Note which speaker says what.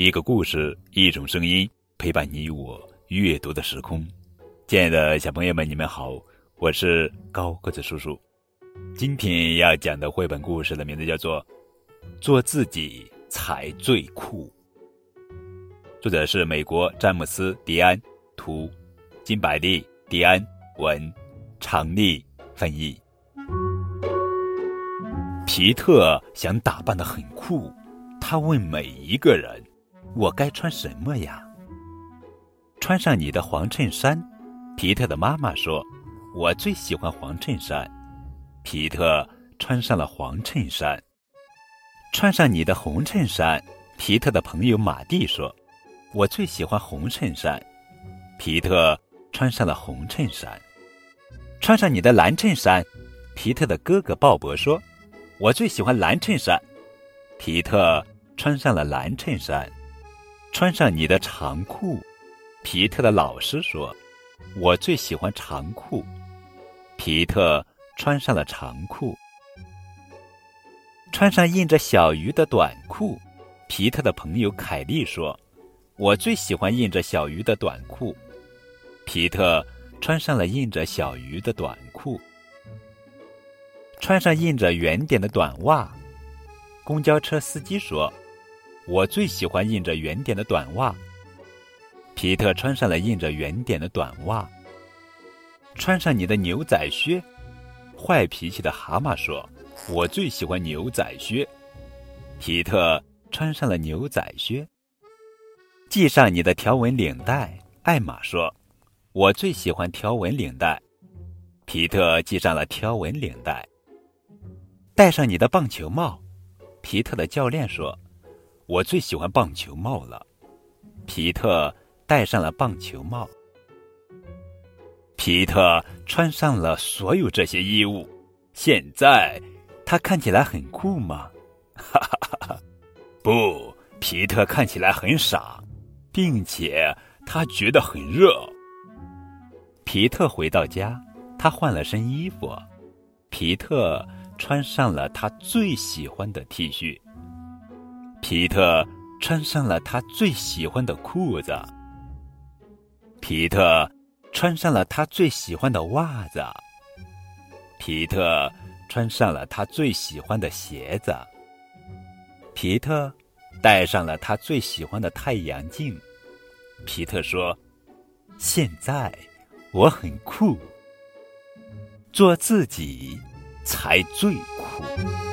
Speaker 1: 一个故事，一种声音，陪伴你我阅读的时空。亲爱的小朋友们，你们好，我是高个子叔叔。今天要讲的绘本故事的名字叫做《做自己才最酷》，作者是美国詹姆斯·迪安，图，金百利、迪安文，常丽翻译。皮特想打扮的很酷，他问每一个人：“我该穿什么呀？”穿上你的黄衬衫，皮特的妈妈说：“我最喜欢黄衬衫。”皮特穿上了黄衬衫。穿上你的红衬衫，皮特的朋友马蒂说：“我最喜欢红衬衫。”皮特穿上了红衬衫。穿上你的蓝衬衫，皮特的哥哥鲍勃说。我最喜欢蓝衬衫，皮特穿上了蓝衬衫。穿上你的长裤，皮特的老师说：“我最喜欢长裤。”皮特穿上了长裤。穿上印着小鱼的短裤，皮特的朋友凯莉说：“我最喜欢印着小鱼的短裤。”皮特穿上了印着小鱼的短裤。穿上印着圆点的短袜，公交车司机说：“我最喜欢印着圆点的短袜。”皮特穿上了印着圆点的短袜。穿上你的牛仔靴，坏脾气的蛤蟆说：“我最喜欢牛仔靴。”皮特穿上了牛仔靴。系上你的条纹领带，艾玛说：“我最喜欢条纹领带。”皮特系上了条纹领带。戴上你的棒球帽，皮特的教练说：“我最喜欢棒球帽了。”皮特戴上了棒球帽。皮特穿上了所有这些衣物，现在他看起来很酷吗？哈哈哈哈！不，皮特看起来很傻，并且他觉得很热。皮特回到家，他换了身衣服。皮特。穿上了他最喜欢的 T 恤，皮特穿上了他最喜欢的裤子，皮特穿上了他最喜欢的袜子，皮特穿上了他最喜欢的鞋子，皮特戴上了他最喜欢的太阳镜。皮特说：“现在我很酷，做自己。”才最酷。